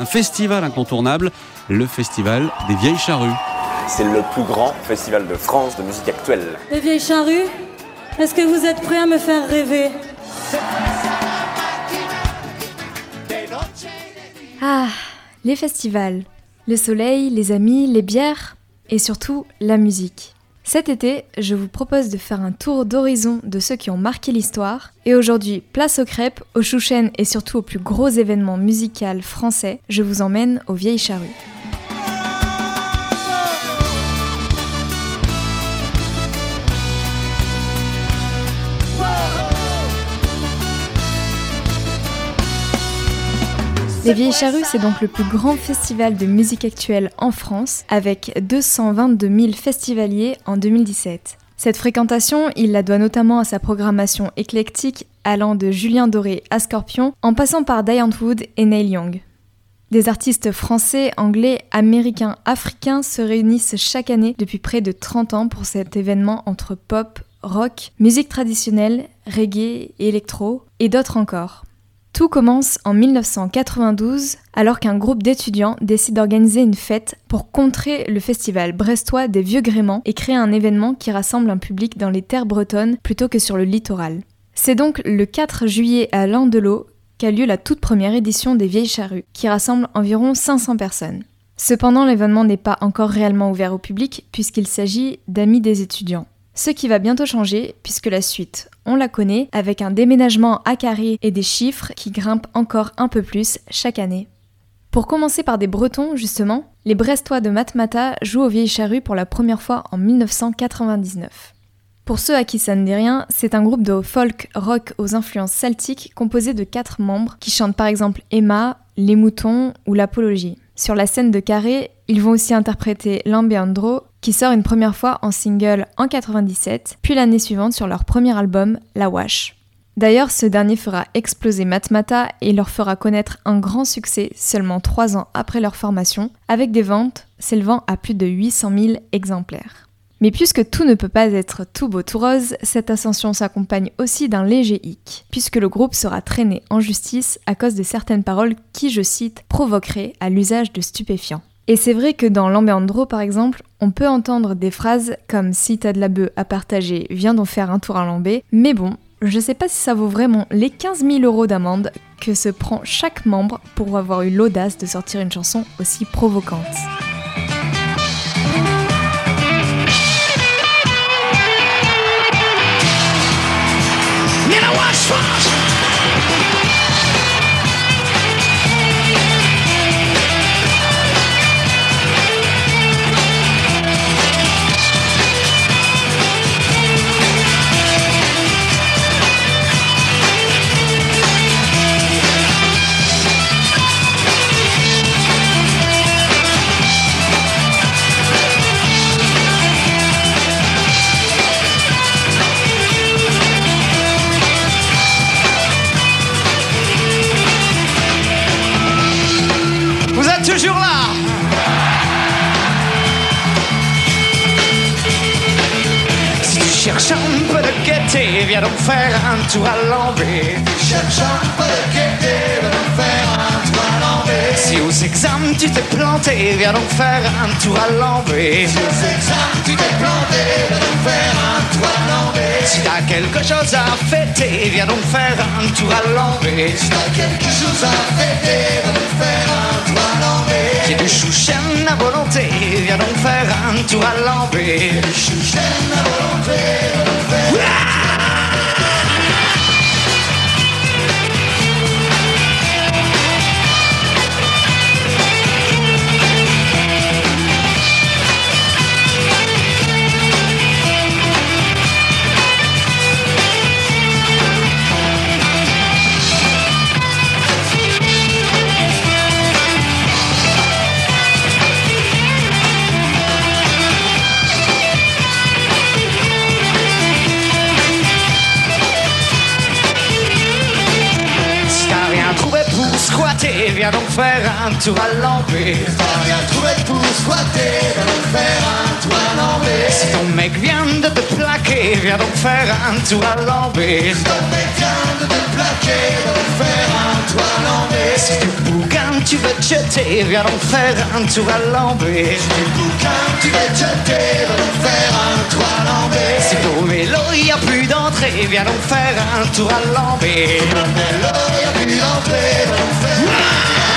un festival incontournable, le Festival des Vieilles Charrues. C'est le plus grand festival de France de musique actuelle. Les Vieilles Charrues, est-ce que vous êtes prêts à me faire rêver Ah, les festivals. Le soleil, les amis, les bières et surtout la musique. Cet été, je vous propose de faire un tour d'horizon de ceux qui ont marqué l'histoire. Et aujourd'hui, place aux crêpes, aux chouchènes et surtout aux plus gros événements musicaux français, je vous emmène aux Vieilles Charrues. Les Vieilles Charrues, c'est donc le plus grand festival de musique actuelle en France, avec 222 000 festivaliers en 2017. Cette fréquentation, il la doit notamment à sa programmation éclectique allant de Julien Doré à Scorpion, en passant par Diane Wood et Neil Young. Des artistes français, anglais, américains, africains se réunissent chaque année depuis près de 30 ans pour cet événement entre pop, rock, musique traditionnelle, reggae, électro et d'autres encore. Tout commence en 1992 alors qu'un groupe d'étudiants décide d'organiser une fête pour contrer le festival brestois des Vieux Gréments et créer un événement qui rassemble un public dans les terres bretonnes plutôt que sur le littoral. C'est donc le 4 juillet à Landelot qu'a lieu la toute première édition des Vieilles Charrues, qui rassemble environ 500 personnes. Cependant, l'événement n'est pas encore réellement ouvert au public puisqu'il s'agit d'amis des étudiants. Ce qui va bientôt changer puisque la suite, on la connaît, avec un déménagement à carré et des chiffres qui grimpent encore un peu plus chaque année. Pour commencer par des Bretons, justement, les Brestois de Matmata jouent aux Vieilles Charrues pour la première fois en 1999. Pour ceux à qui ça ne dit rien, c'est un groupe de folk rock aux influences celtiques composé de quatre membres qui chantent par exemple Emma, Les Moutons ou l'Apologie. Sur la scène de Carré, ils vont aussi interpréter Lambeandro, qui sort une première fois en single en 97, puis l'année suivante sur leur premier album, La Wash. D'ailleurs, ce dernier fera exploser Matmata et leur fera connaître un grand succès seulement trois ans après leur formation, avec des ventes s'élevant à plus de 800 000 exemplaires. Mais puisque tout ne peut pas être tout beau tout rose, cette ascension s'accompagne aussi d'un léger hic, puisque le groupe sera traîné en justice à cause de certaines paroles qui, je cite, provoqueraient à l'usage de stupéfiants. Et c'est vrai que dans Lambeandro, par exemple, on peut entendre des phrases comme si t'as de la bœuf à partager, viens donc faire un tour à Lambé, mais bon, je sais pas si ça vaut vraiment les 15 000 euros d'amende que se prend chaque membre pour avoir eu l'audace de sortir une chanson aussi provocante. Cherches un peu de gaieté, viens donc faire un tour à l'envers. Cherche un peu de gaieté, viens donc faire un tour à l'envers. Si aux examens tu t'es planté, viens donc faire un tour à l'envers. Si aux examens tu t'es planté, viens donc faire un tour à l'envers. Si t'as quelque chose à fêter, viens donc faire un tour à l'envers. Si t'as quelque chose à fêter, viens donc faire un tour à l'envers. J'ai du chouchen à volonté, viens donc faire un tour à l'envers. Du chouchen à volonté, viens donc faire un squatter, viens donc faire un tour à l'envers. T'as rien trouvé pour squatter, viens donc faire un tour à l'envers. Si ton mec vient de te plaquer, viens donc faire un tour à l'envers. Si ton mec vient de te plaquer, viens donc faire un tour à l'envers. Si tu bouganes, tu veux te jeter, viens donc faire un tour à l'envers. Si du bouquin tu veux te jeter, viens donc faire un tour à l'envers. Si pour vélo y a plus d'entrée, viens donc faire un tour à l'envers. Si pour vélo y a plus d'entrée, viens donc faire Yeah!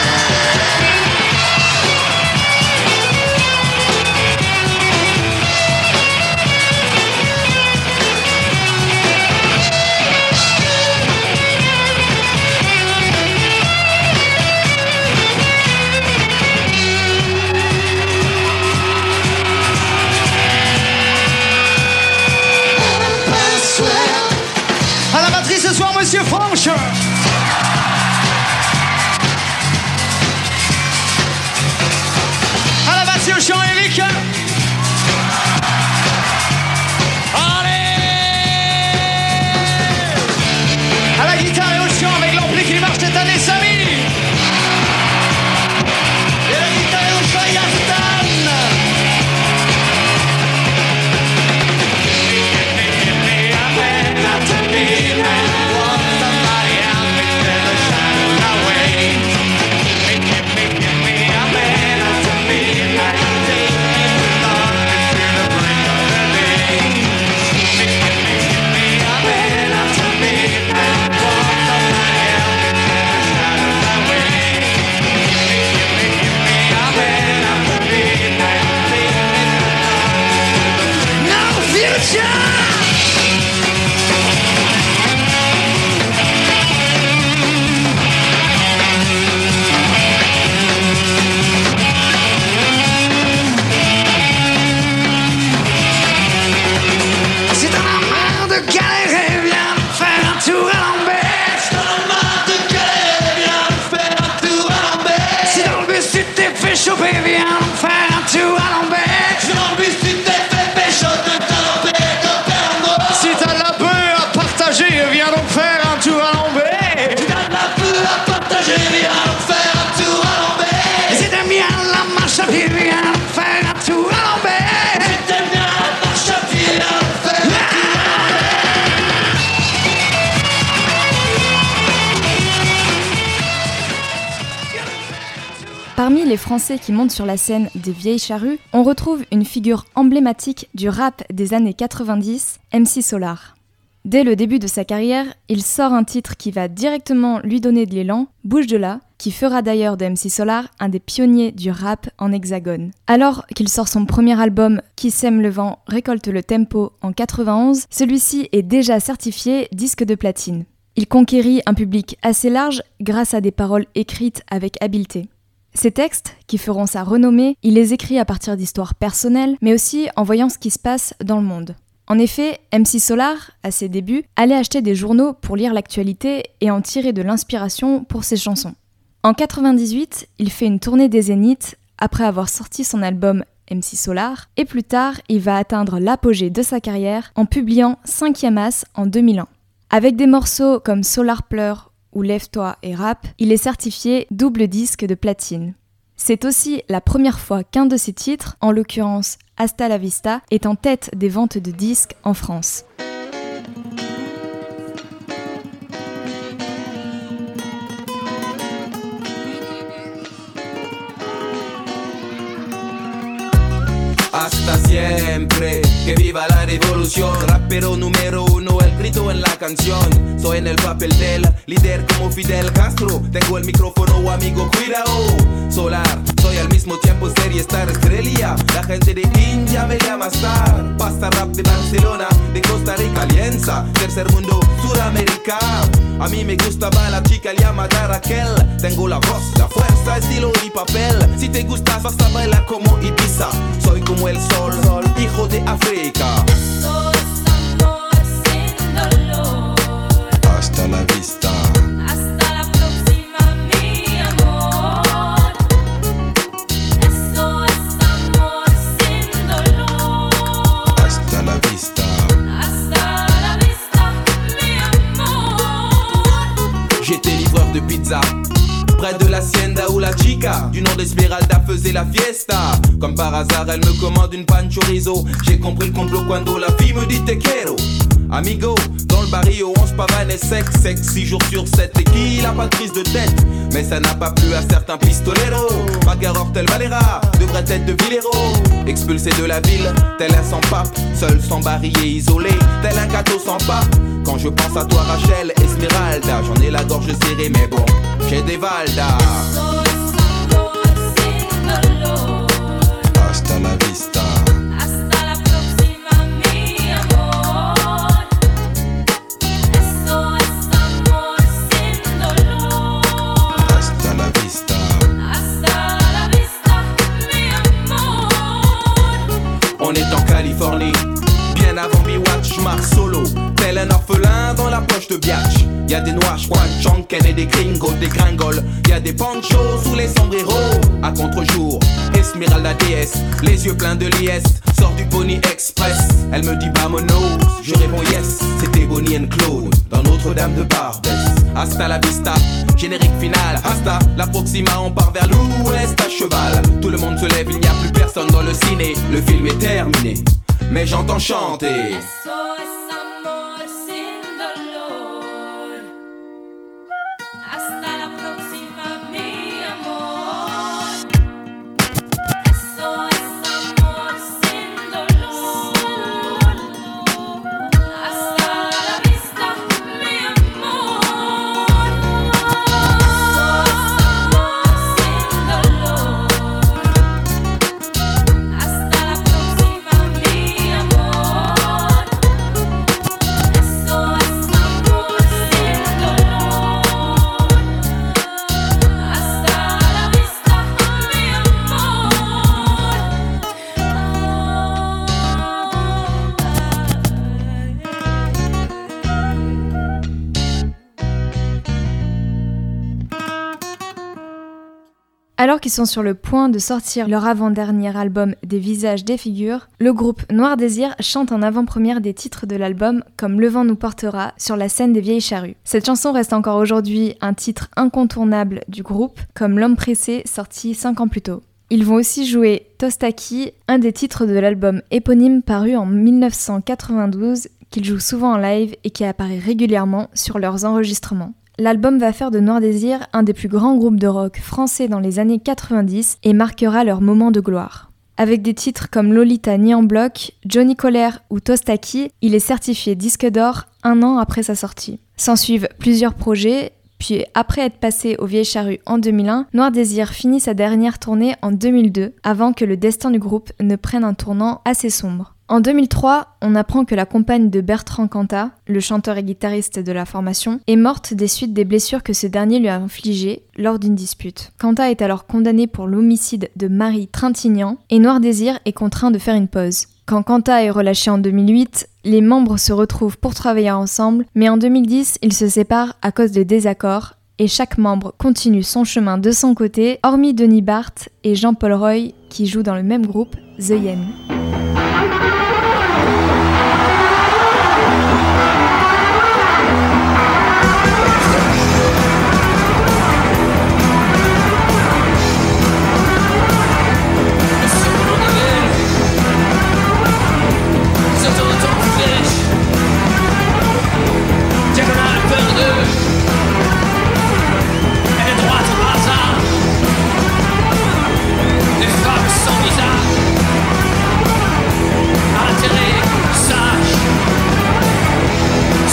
Français qui montent sur la scène des Vieilles Charrues, on retrouve une figure emblématique du rap des années 90, MC Solar. Dès le début de sa carrière, il sort un titre qui va directement lui donner de l'élan, Bouge de là, qui fera d'ailleurs de MC Solar un des pionniers du rap en hexagone. Alors qu'il sort son premier album Qui sème le vent, récolte le tempo en 91, celui-ci est déjà certifié disque de platine. Il conquérit un public assez large grâce à des paroles écrites avec habileté. Ces textes, qui feront sa renommée, il les écrit à partir d'histoires personnelles, mais aussi en voyant ce qui se passe dans le monde. En effet, MC Solar, à ses débuts, allait acheter des journaux pour lire l'actualité et en tirer de l'inspiration pour ses chansons. En 98, il fait une tournée des Zéniths après avoir sorti son album MC Solar, et plus tard, il va atteindre l'apogée de sa carrière en publiant 5e As en 2001. Avec des morceaux comme Solar Pleure ou Lève-toi et Rap, il est certifié double disque de platine. C'est aussi la première fois qu'un de ses titres, en l'occurrence Hasta la Vista, est en tête des ventes de disques en France. hasta siempre. Que viva la revolución, rapero número grito en la canción. Soy en el papel del líder como Fidel Castro. Tengo el micrófono, amigo, cuidado. Solar, soy al mismo tiempo serie star estrella. La gente de India me llama star. Pasta rap de Barcelona, de Costa Rica, Alianza. Tercer mundo, Sudamérica. A mí me gustaba la chica llamada Raquel. Tengo la voz, la fuerza, estilo y papel. Si te gustas, vas a bailar como Ibiza. Soy como el sol, hijo de África. La vista. Hasta la próxima, mi amor. Eso es amor sin dolor. Hasta la vista. Hasta la vista, mi amor. J'étais livreur de pizza. Près de l'hacienda où la chica du nom d'Esmeralda faisait la fiesta. Comme par hasard, elle me commande une pan chorizo. J'ai compris le complot quand la fille me dit te quiero. Amigo, dans le barrio, on se pavane et sec, sec, 6 jours sur 7 et qui a pas de prise de tête? Mais ça n'a pas plu à certains pistoleros Bagarreur tel Valera, devrait être de Villero. Expulsé de la ville, tel un sans pape Seul sans barillet isolé, tel un gâteau sans pape. Quand je pense à toi Rachel, Esmeralda J'en ai la gorge serrée mais bon, j'ai des valdas je solo, tel un orphelin dans la poche de Biatch. Y a des noirs, j'crois, Chonken et des gringos, des gringoles. Y a des panchos sous les sombreros. À contre-jour, Esmeralda déesse, les yeux pleins de liesse. Sort du Pony Express, elle me dit mono Je réponds yes, c'était Bonnie and Claude dans Notre-Dame de Barbès. Hasta la vista, générique final. Hasta la Proxima, on part vers l'ouest à cheval. Tout le monde se lève, il n'y a plus personne dans le ciné. Le film est terminé mais j'entends chanter. Alors qu'ils sont sur le point de sortir leur avant-dernier album Des visages, des figures, le groupe Noir Désir chante en avant-première des titres de l'album comme Le vent nous portera sur la scène des vieilles charrues. Cette chanson reste encore aujourd'hui un titre incontournable du groupe, comme L'homme pressé sorti 5 ans plus tôt. Ils vont aussi jouer Tostaki, un des titres de l'album éponyme paru en 1992 qu'ils jouent souvent en live et qui apparaît régulièrement sur leurs enregistrements. L'album va faire de Noir Désir un des plus grands groupes de rock français dans les années 90 et marquera leur moment de gloire. Avec des titres comme Lolita ni en bloc, Johnny Colère ou Tostaki, il est certifié disque d'or un an après sa sortie. S'en suivent plusieurs projets, puis après être passé au Vieille Charrue en 2001, Noir Désir finit sa dernière tournée en 2002, avant que le destin du groupe ne prenne un tournant assez sombre. En 2003, on apprend que la compagne de Bertrand Cantat, le chanteur et guitariste de la formation, est morte des suites des blessures que ce dernier lui a infligées lors d'une dispute. Cantat est alors condamné pour l'homicide de Marie Trintignant et Noir Désir est contraint de faire une pause. Quand Cantat est relâché en 2008, les membres se retrouvent pour travailler ensemble, mais en 2010, ils se séparent à cause de désaccords et chaque membre continue son chemin de son côté, hormis Denis Barthes et Jean-Paul Roy qui jouent dans le même groupe, The Yen.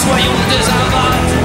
我们是祖国的花朵。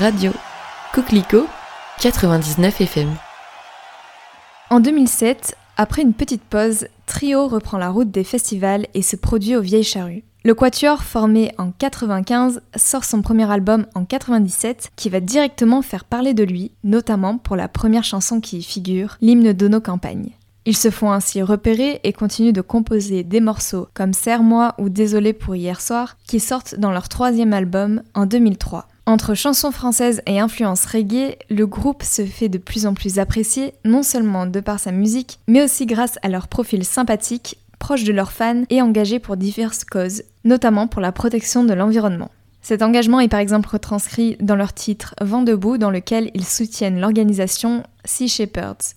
Radio Coquelicot 99 FM. En 2007, après une petite pause, Trio reprend la route des festivals et se produit aux Vieilles Charrues. Le Quatuor, formé en 95, sort son premier album en 97 qui va directement faire parler de lui, notamment pour la première chanson qui y figure, l'hymne de nos campagnes. Ils se font ainsi repérer et continuent de composer des morceaux comme Serre-moi ou Désolé pour hier soir qui sortent dans leur troisième album en 2003. Entre chansons françaises et influences reggae, le groupe se fait de plus en plus apprécié, non seulement de par sa musique, mais aussi grâce à leur profil sympathique, proche de leurs fans et engagé pour diverses causes, notamment pour la protection de l'environnement. Cet engagement est par exemple retranscrit dans leur titre Vent debout dans lequel ils soutiennent l'organisation Sea Shepherds.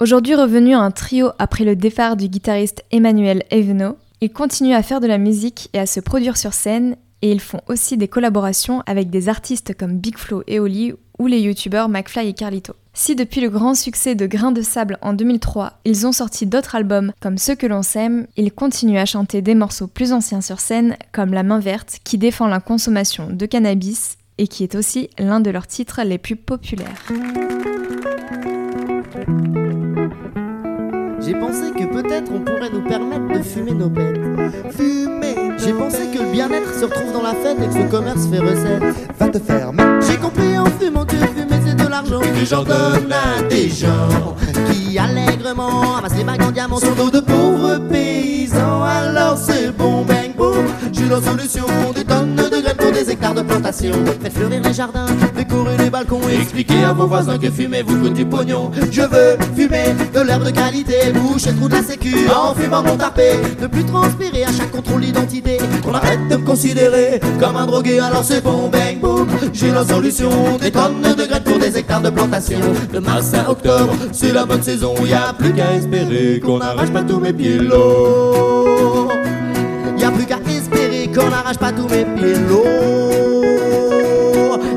Aujourd'hui revenu à un trio après le départ du guitariste Emmanuel Evenot, ils continuent à faire de la musique et à se produire sur scène et ils font aussi des collaborations avec des artistes comme Big Flo et Oli ou les youtubeurs McFly et Carlito. Si depuis le grand succès de Grains de Sable en 2003, ils ont sorti d'autres albums comme Ceux que l'on s'aime, ils continuent à chanter des morceaux plus anciens sur scène comme La main verte qui défend la consommation de cannabis et qui est aussi l'un de leurs titres les plus populaires. J'ai pensé que peut-être on pourrait nous permettre de fumer nos bêtes. Fumer J'ai pensé que le bien-être se retrouve dans la fête et que ce commerce fait recette. Va te faire J'ai compris en fumant que fumer c'est de l'argent que les gens donnent à des gens qui allègrement amassent les bagues en diamant sur dos de pauvres paysans. Alors c'est bon, bang, boom. J'ai la solution, des de plantation. Faites fleurir les jardins, décorer les balcons et expliquer à vos voisins que fumer vous coûte du pognon. Je veux fumer de l'herbe de qualité, boucher le trou de la sécu en fumant mon tarpé. Ne plus transpirer à chaque contrôle d'identité. Qu'on arrête de me considérer comme un drogué, alors c'est bon, bang, boom. J'ai la solution, des tonnes de graines pour des hectares de plantation. De mars à octobre, c'est la bonne saison, y a plus qu'à espérer qu'on n'arrache pas tous mes pieds. Qu'on n'arrache pas tous mes pieds lourds.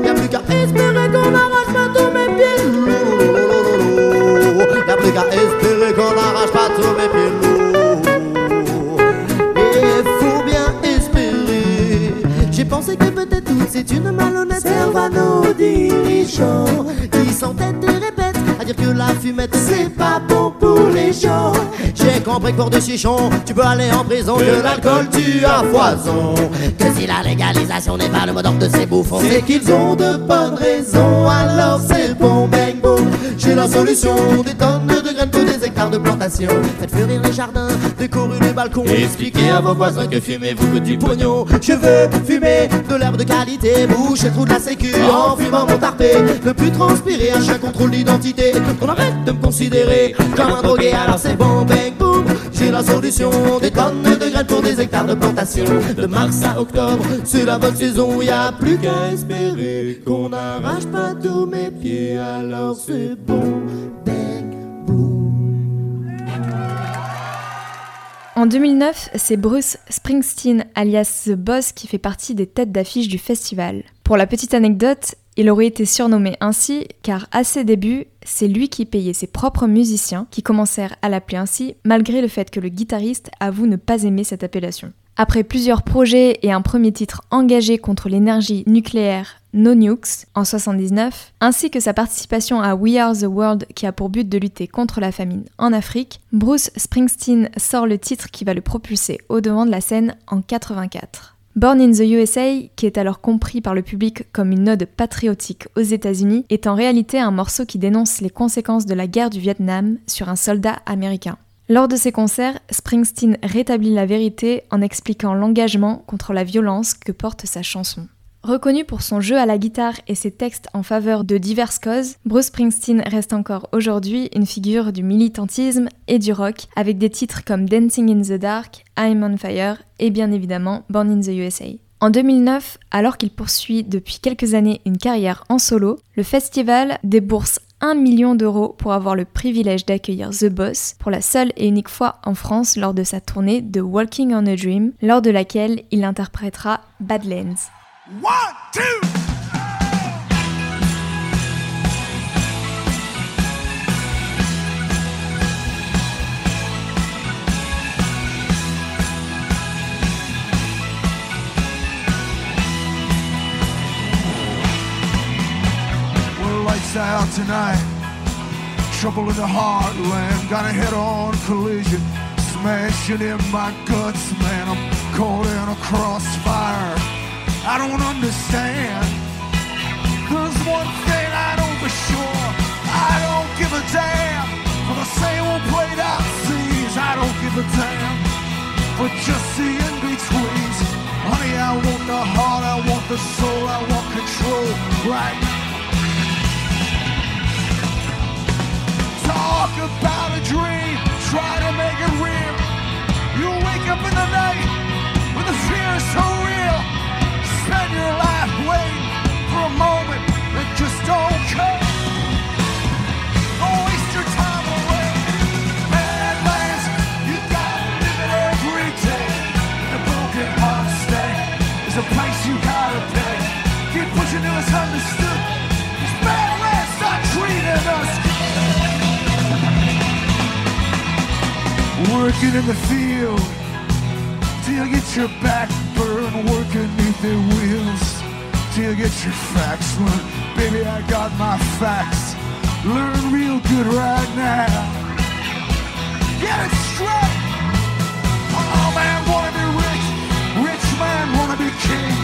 Y a plus qu'à espérer qu'on n'arrache pas tous mes pieds lourds. Y a plus qu'à espérer qu'on n'arrache pas tous mes pieds lourds. Et faut bien espérer. J'ai pensé que peut-être c'est une malhonnête. Serve à nos dirigeants qui s'entêtent et répètent à dire que la fumette c'est pas bon pour les gens. J'ai compris que pour des chichons, tu peux aller en prison, que l'alcool tue à foison. Que si la légalisation n'est pas le mot d'ordre de ces bouffons, c'est qu'ils ont de bonnes raisons. Alors c'est bon, bang, boom. J'ai la solution, des tonnes de graines pour des hectares de plantation. Faites fleurir les jardins, décorer les balcons. Expliquez à vos voisins que fumez-vous que du pognon. Je veux fumer de l'herbe de qualité, boucher trou de la sécu en fumant mon tarpé. Ne plus transpirer à chaque contrôle d'identité. On arrête de me considérer comme un drogué, alors c'est bon, bang, J'ai la solution, des tonnes de graines pour des hectares de plantation. De mars à octobre, c'est la bonne saison, y a plus qu'à espérer qu'on n'arrache pas tous mes pieds, alors c'est bon. En 2009, c'est Bruce Springsteen, alias The Boss, qui fait partie des têtes d'affiche du festival. Pour la petite anecdote, il aurait été surnommé ainsi car à ses débuts, c'est lui qui payait ses propres musiciens qui commencèrent à l'appeler ainsi malgré le fait que le guitariste avoue ne pas aimer cette appellation. Après plusieurs projets et un premier titre engagé contre l'énergie nucléaire No Nukes en 79, ainsi que sa participation à We Are the World qui a pour but de lutter contre la famine en Afrique, Bruce Springsteen sort le titre qui va le propulser au devant de la scène en 84. Born in the USA, qui est alors compris par le public comme une ode patriotique aux États-Unis, est en réalité un morceau qui dénonce les conséquences de la guerre du Vietnam sur un soldat américain. Lors de ses concerts, Springsteen rétablit la vérité en expliquant l'engagement contre la violence que porte sa chanson. Reconnu pour son jeu à la guitare et ses textes en faveur de diverses causes, Bruce Springsteen reste encore aujourd'hui une figure du militantisme et du rock, avec des titres comme Dancing in the Dark, I'm on Fire et bien évidemment Born in the USA. En 2009, alors qu'il poursuit depuis quelques années une carrière en solo, le festival débourse 1 million d'euros pour avoir le privilège d'accueillir The Boss pour la seule et unique fois en France lors de sa tournée de Walking on a Dream, lors de laquelle il interprétera Badlands. One, two. Out tonight. Trouble in the heartland. Got a head-on collision. Smashing in my guts, man. I'm caught in a crossfire. I don't understand. There's one thing I know for sure. I don't give a damn for the same old played out scenes. I don't give a damn for just the in-betweens. Honey, I want the heart, I want the soul, I want control right. Talk about a dream, try to make it real. You wake up in the night when the fear is so real. Spend your life waiting for a moment that just don't come. Don't waste your time away. You gotta live it every day. The broken heart is you gotta. Keep pushing till it's understood. Treating us Working in the field till you get your back burned, working beneath their wheels till you get your facts learned. Baby, I got my facts. Learn real good right now. Get it straight. Oh man, wanna be rich. Rich man wanna be king.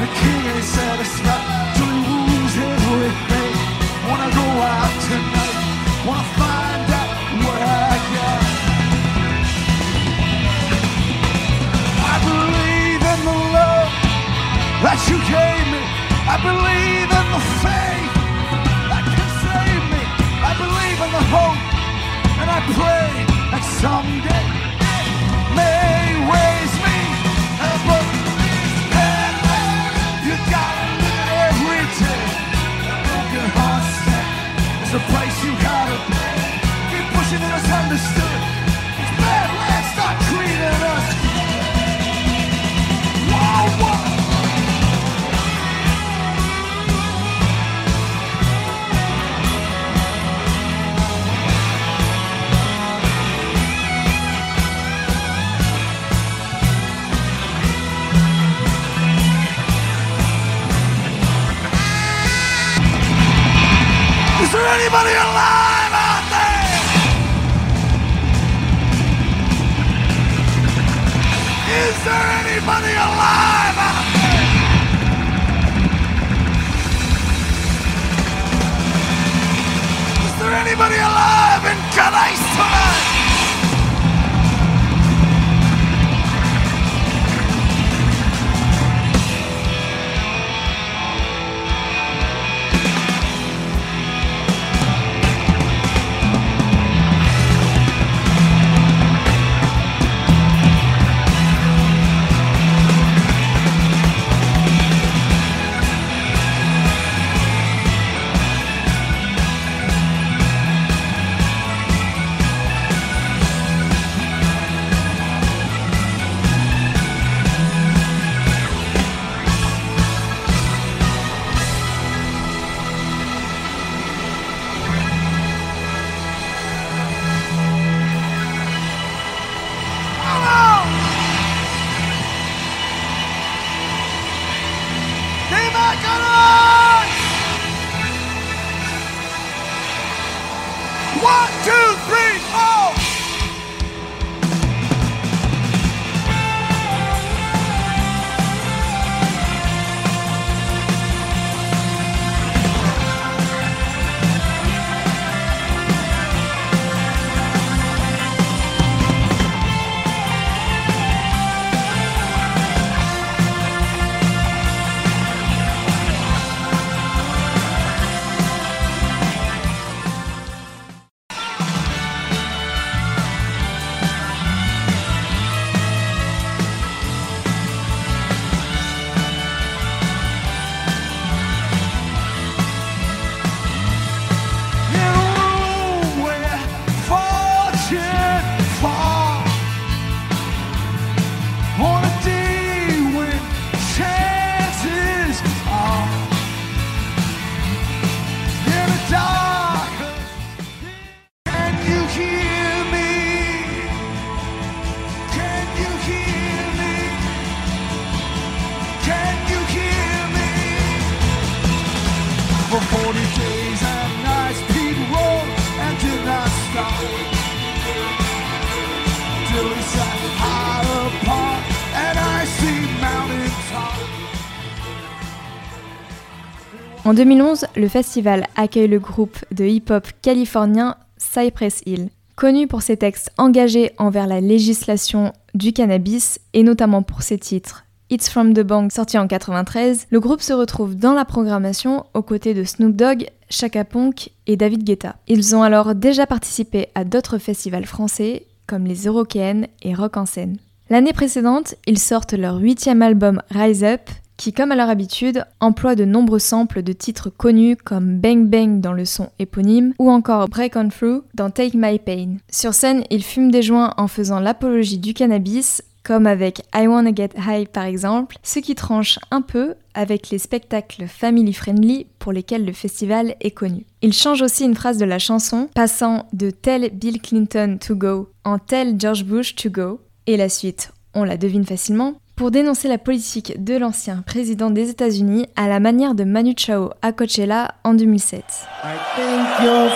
The king ain't satisfied till he rules everything. Wanna go out tonight. Wanna find that you gave me. I believe in the faith that can save me. I believe in the hope, and I pray that someday En 2011, le festival accueille le groupe de hip-hop californien Cypress Hill. Connu pour ses textes engagés envers la législation du cannabis et notamment pour ses titres It's From the Bank sorti en 93, le groupe se retrouve dans la programmation aux côtés de Snoop Dogg, Chaka Ponk et David Guetta. Ils ont alors déjà participé à d'autres festivals français comme les Eurokéennes et Rock en scène. L'année précédente, ils sortent leur huitième album Rise Up, qui, comme à leur habitude, emploie de nombreux samples de titres connus comme Bang Bang dans le son éponyme ou encore Break On Through dans Take My Pain. Sur scène, ils fument des joints en faisant l'apologie du cannabis, comme avec I Wanna Get High par exemple, ce qui tranche un peu avec les spectacles family friendly pour lesquels le festival est connu. Il change aussi une phrase de la chanson, passant de Tell Bill Clinton to go en Tell George Bush to go, et la suite, on la devine facilement, pour dénoncer la politique de l'ancien président des États-Unis à la manière de Manu Chao à Coachella en 2007. I think you're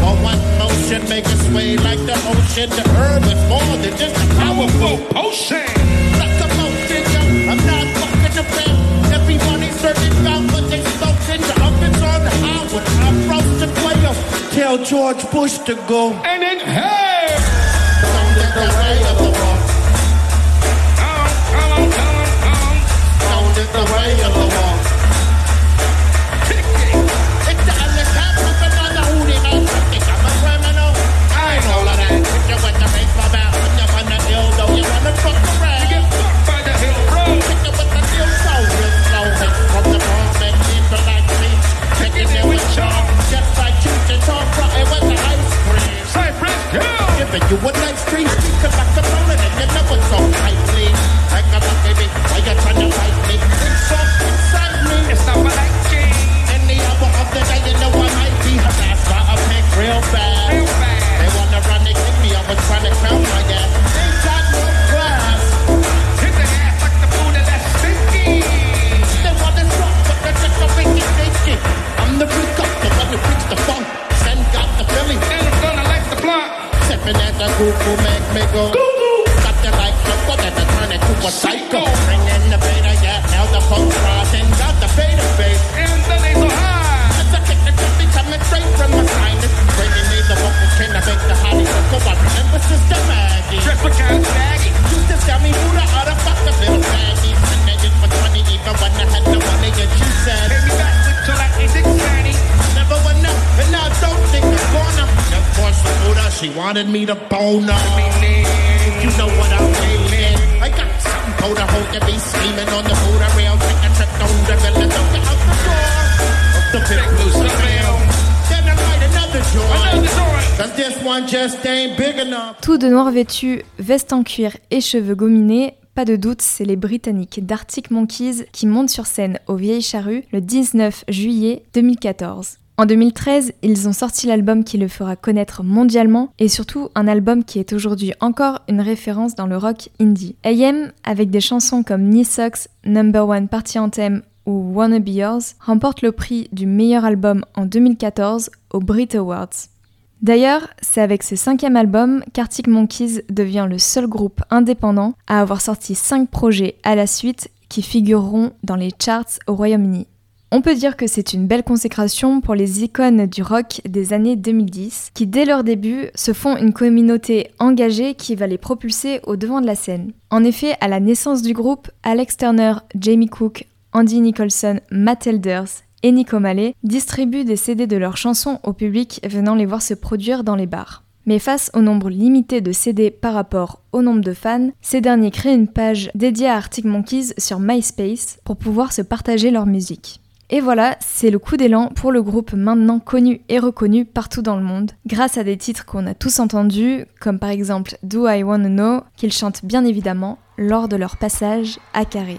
For one motion, make it sway like the ocean. The herb is more than just a powerful potion. Like a motion, yo. I'm not fucking about. Everyone ain't certain about what they spoken. The ovens on the high when I roast the quail. Tell George Bush to go. And inhale. you a nice crazy cause I laughing at the cuckoo make me go. Something like Jumbo that I turn it to a psycho. Bringing the beta, yeah, now the folks rising, got the beta face. And the nasal high. That's a kick that should be coming straight from the can I make the honeysuckle? I remember Sister Maggie. Replicant Maggie. Used to sell me who the other the little baggy. And I it for 20 even when I had the money and you said. Pay me back until I age 690. Never enough, and now don't think I'm gonna. Of course, the Buddha, she wanted me to bone up. You know what I'm mean. I got something cold I hope you be screaming on the Buddha rail. Take a trip down the villa, don't get out the door. Up the big loose the rail. Then I light another joint. Another joint. Tout de noir vêtu, veste en cuir et cheveux gominés, pas de doute, c'est les Britanniques d'Arctic Monkeys qui montent sur scène au Vieilles Charrues le 19 juillet 2014. En 2013, ils ont sorti l'album qui le fera connaître mondialement et surtout un album qui est aujourd'hui encore une référence dans le rock indie. AM, avec des chansons comme Knee Socks, Number One Party Anthem ou Wanna Be Yours, remporte le prix du meilleur album en 2014 aux Brit Awards. D'ailleurs, c'est avec ce cinquième album qu'Arctic Monkeys devient le seul groupe indépendant à avoir sorti cinq projets à la suite qui figureront dans les charts au Royaume-Uni. On peut dire que c'est une belle consécration pour les icônes du rock des années 2010, qui dès leur début se font une communauté engagée qui va les propulser au devant de la scène. En effet, à la naissance du groupe, Alex Turner, Jamie Cook, Andy Nicholson, Matt Elders et Nico Mallet distribuent des CD de leurs chansons au public venant les voir se produire dans les bars. Mais face au nombre limité de CD par rapport au nombre de fans, ces derniers créent une page dédiée à Arctic Monkeys sur MySpace pour pouvoir se partager leur musique. Et voilà, c'est le coup d'élan pour le groupe maintenant connu et reconnu partout dans le monde, grâce à des titres qu'on a tous entendus, comme par exemple Do I Wanna Know, qu'ils chantent bien évidemment lors de leur passage à Carré.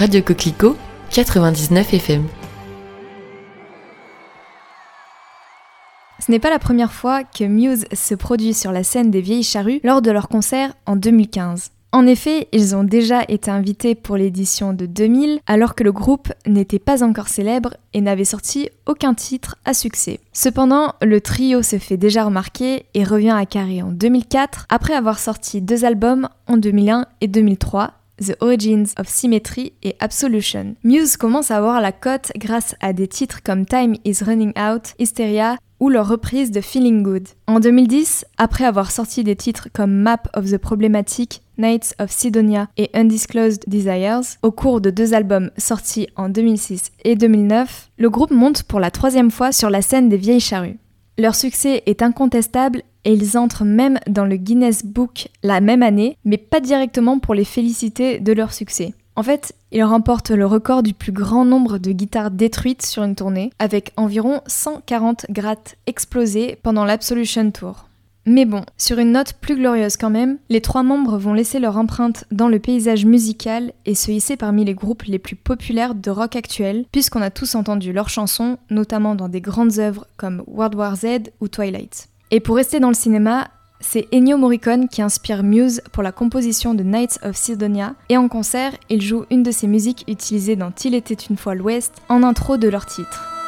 Radio Coquelicot 99 FM. Ce n'est pas la première fois que Muse se produit sur la scène des Vieilles Charrues lors de leur concert en 2015. En effet, ils ont déjà été invités pour l'édition de 2000, alors que le groupe n'était pas encore célèbre et n'avait sorti aucun titre à succès. Cependant, le trio se fait déjà remarquer et revient à Carré en 2004, après avoir sorti deux albums en 2001 et 2003, The Origins of Symmetry et Absolution. Muse commence à avoir la cote grâce à des titres comme Time is Running Out, Hysteria ou leur reprise de Feeling Good. En 2010, après avoir sorti des titres comme Map of the Problematic, Nights of Sidonia et Undisclosed Desires, au cours de deux albums sortis en 2006 et 2009, le groupe monte pour la troisième fois sur la scène des Vieilles Charrues. Leur succès est incontestable et ils entrent même dans le Guinness Book la même année, mais pas directement pour les féliciter de leur succès. En fait, ils remportent le record du plus grand nombre de guitares détruites sur une tournée, avec environ 140 grattes explosées pendant l'Absolution Tour. Mais bon, sur une note plus glorieuse quand même, les trois membres vont laisser leur empreinte dans le paysage musical et se hisser parmi les groupes les plus populaires de rock actuel, puisqu'on a tous entendu leurs chansons, notamment dans des grandes œuvres comme World War Z ou Twilight. Et pour rester dans le cinéma, c'est Ennio Morricone qui inspire Muse pour la composition de Knights of Sidonia, et en concert, il joue une de ses musiques utilisées dans Till était une fois l'Ouest en intro de leur titre.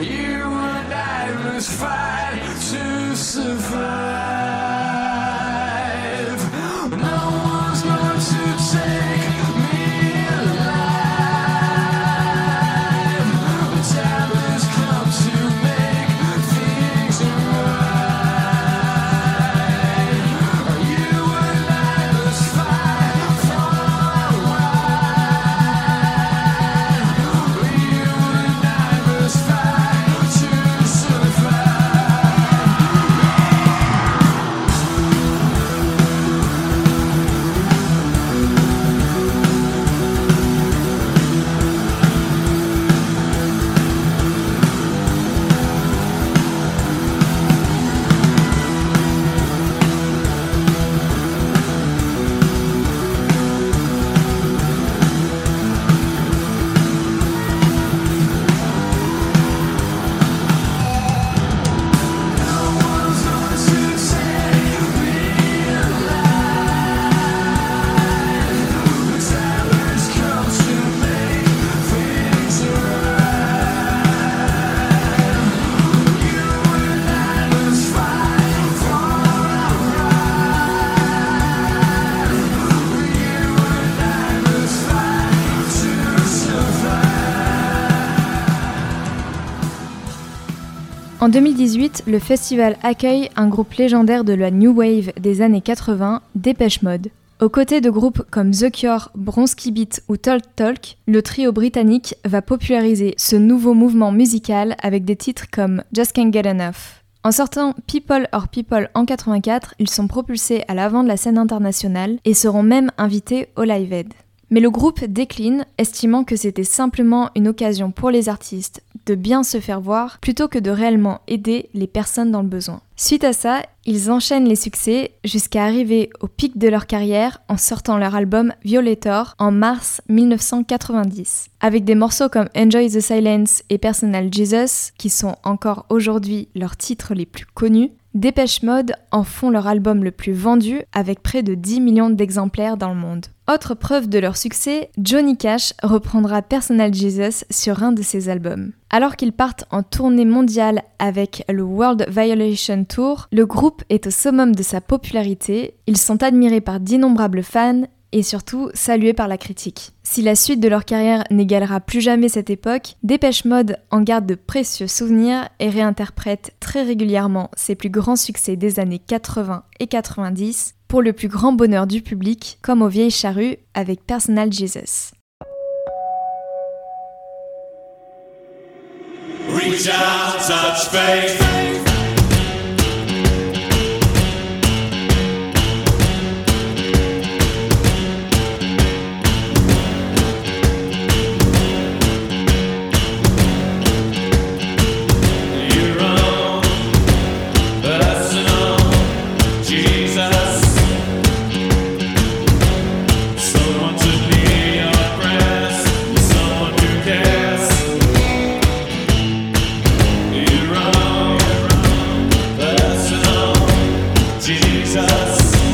You and I must fight to survive. En 2018, le festival accueille un groupe légendaire de la New Wave des années 80, Dépêche Mode. Aux côtés de groupes comme The Cure, Bronski Beat ou Talk Talk, le trio britannique va populariser ce nouveau mouvement musical avec des titres comme Just Can't Get Enough. En sortant People or People en 84, ils sont propulsés à l'avant de la scène internationale et seront même invités au Live Aid. Mais le groupe décline, estimant que c'était simplement une occasion pour les artistes de bien se faire voir plutôt que de réellement aider les personnes dans le besoin. Suite à ça, ils enchaînent les succès jusqu'à arriver au pic de leur carrière en sortant leur album Violator en mars 1990. Avec des morceaux comme Enjoy the Silence et Personal Jesus, qui sont encore aujourd'hui leurs titres les plus connus, Dépêche Mode en font leur album le plus vendu avec près de 10 millions d'exemplaires dans le monde. Autre preuve de leur succès, Johnny Cash reprendra Personal Jesus sur un de ses albums. Alors qu'ils partent en tournée mondiale avec le World Violation Tour, le groupe est au summum de sa popularité, ils sont admirés par d'innombrables fans et surtout salués par la critique. Si la suite de leur carrière n'égalera plus jamais cette époque, Dépêche Mode en garde de précieux souvenirs et réinterprète très régulièrement ses plus grands succès des années 80 et 90 pour le plus grand bonheur du public, comme aux vieilles charrues avec Personal Jesus. Jesus.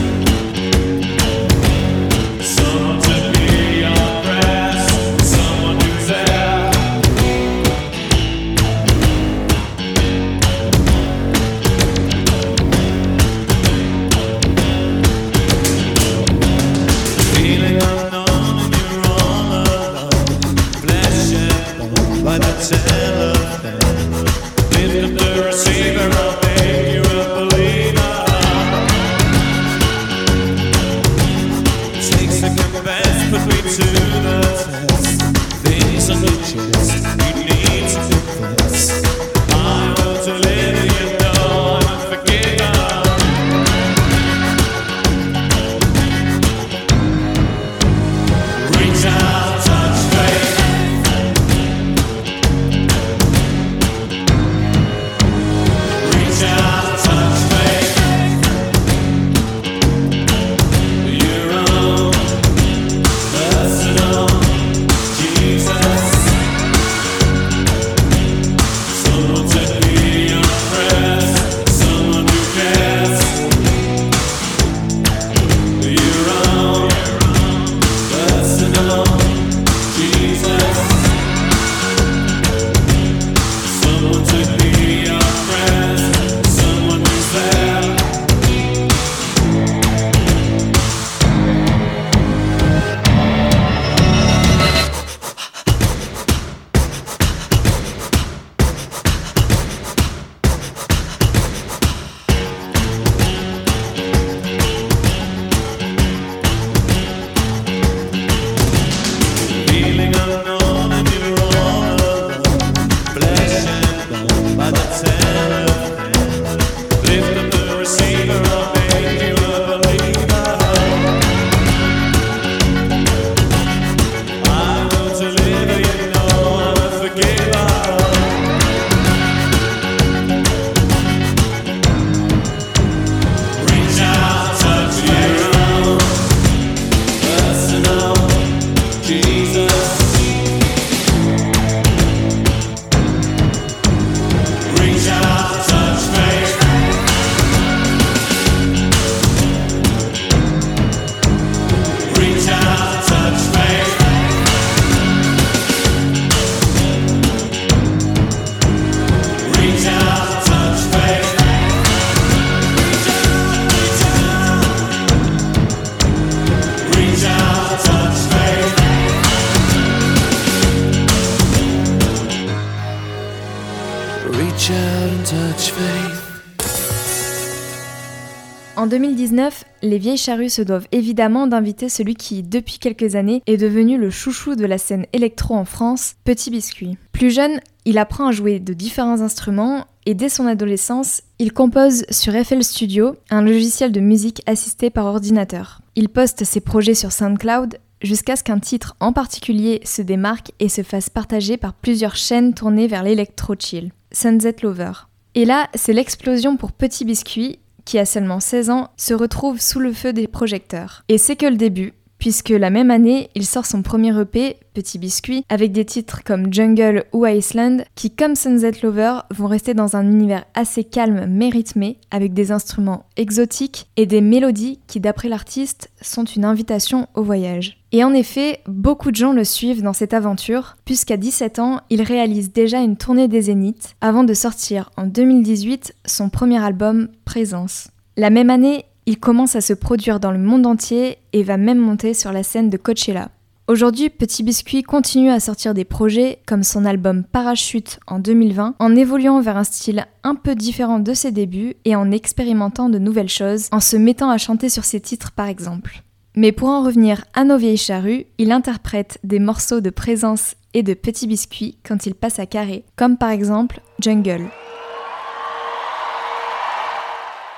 Les vieilles charrues se doivent évidemment d'inviter celui qui, depuis quelques années, est devenu le chouchou de la scène électro en France, Petit Biscuit. Plus jeune, il apprend à jouer de différents instruments et dès son adolescence, il compose sur FL Studio, un logiciel de musique assisté par ordinateur. Il poste ses projets sur SoundCloud jusqu'à ce qu'un titre en particulier se démarque et se fasse partager par plusieurs chaînes tournées vers l'électro-chill, Sunset Lover. Et là, c'est l'explosion pour Petit Biscuit qui a seulement 16 ans, se retrouve sous le feu des projecteurs. Et c'est que le début, puisque la même année, il sort son premier EP, Petit Biscuit, avec des titres comme Jungle ou Iceland, qui, comme Sunset Lover, vont rester dans un univers assez calme mais rythmé, avec des instruments exotiques et des mélodies qui, d'après l'artiste, sont une invitation au voyage. Et en effet, beaucoup de gens le suivent dans cette aventure, puisqu'à 17 ans, il réalise déjà une tournée des Zéniths, avant de sortir en 2018 son premier album, Présence. La même année, il commence à se produire dans le monde entier et va même monter sur la scène de Coachella. Aujourd'hui, Petit Biscuit continue à sortir des projets comme son album Parachute en 2020, en évoluant vers un style un peu différent de ses débuts et en expérimentant de nouvelles choses, en se mettant à chanter sur ses titres par exemple. Mais pour en revenir à nos vieilles charrues, il interprète des morceaux de présence et de Petit Biscuit quand il passe à carré, comme par exemple Jungle.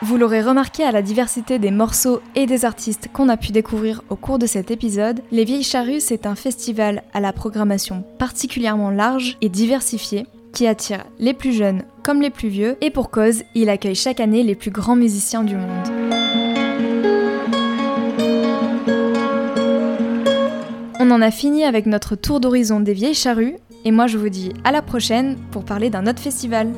Vous l'aurez remarqué à la diversité des morceaux et des artistes qu'on a pu découvrir au cours de cet épisode, Les Vieilles Charrues, c'est un festival à la programmation particulièrement large et diversifiée qui attire les plus jeunes comme les plus vieux et pour cause, il accueille chaque année les plus grands musiciens du monde. On en a fini avec notre tour d'horizon des Vieilles Charrues et moi je vous dis à la prochaine pour parler d'un autre festival.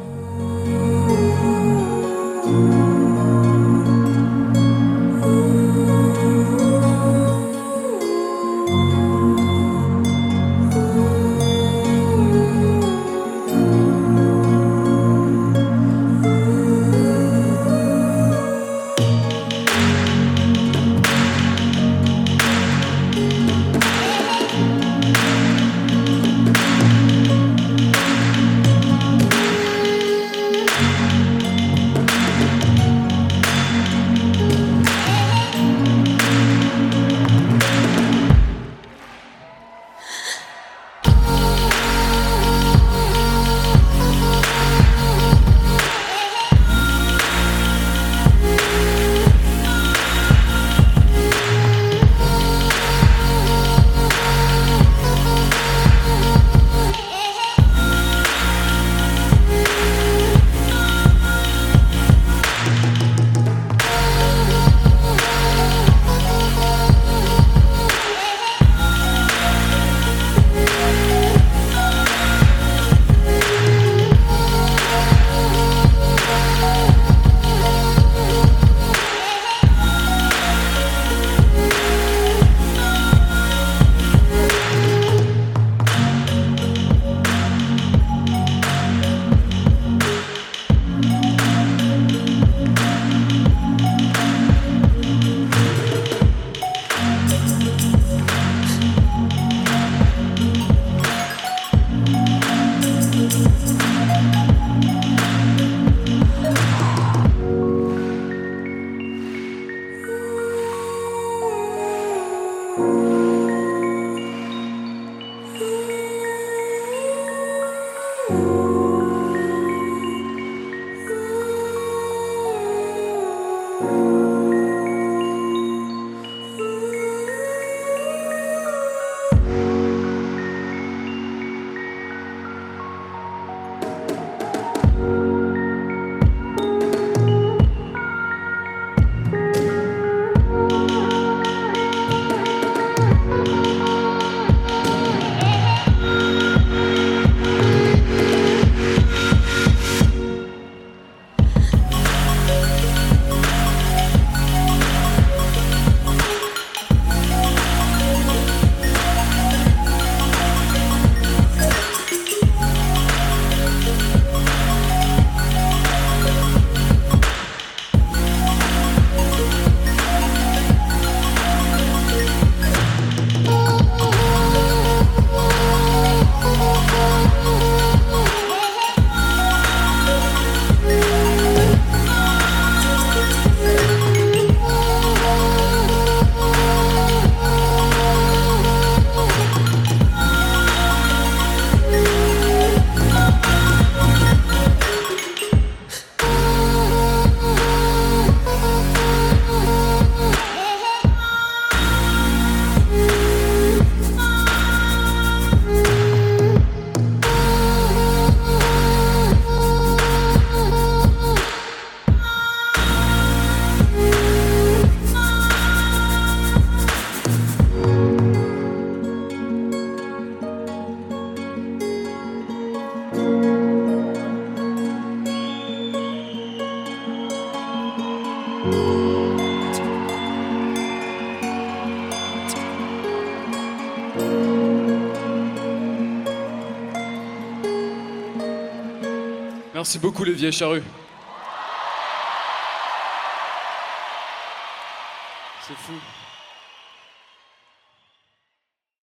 Merci beaucoup les vieilles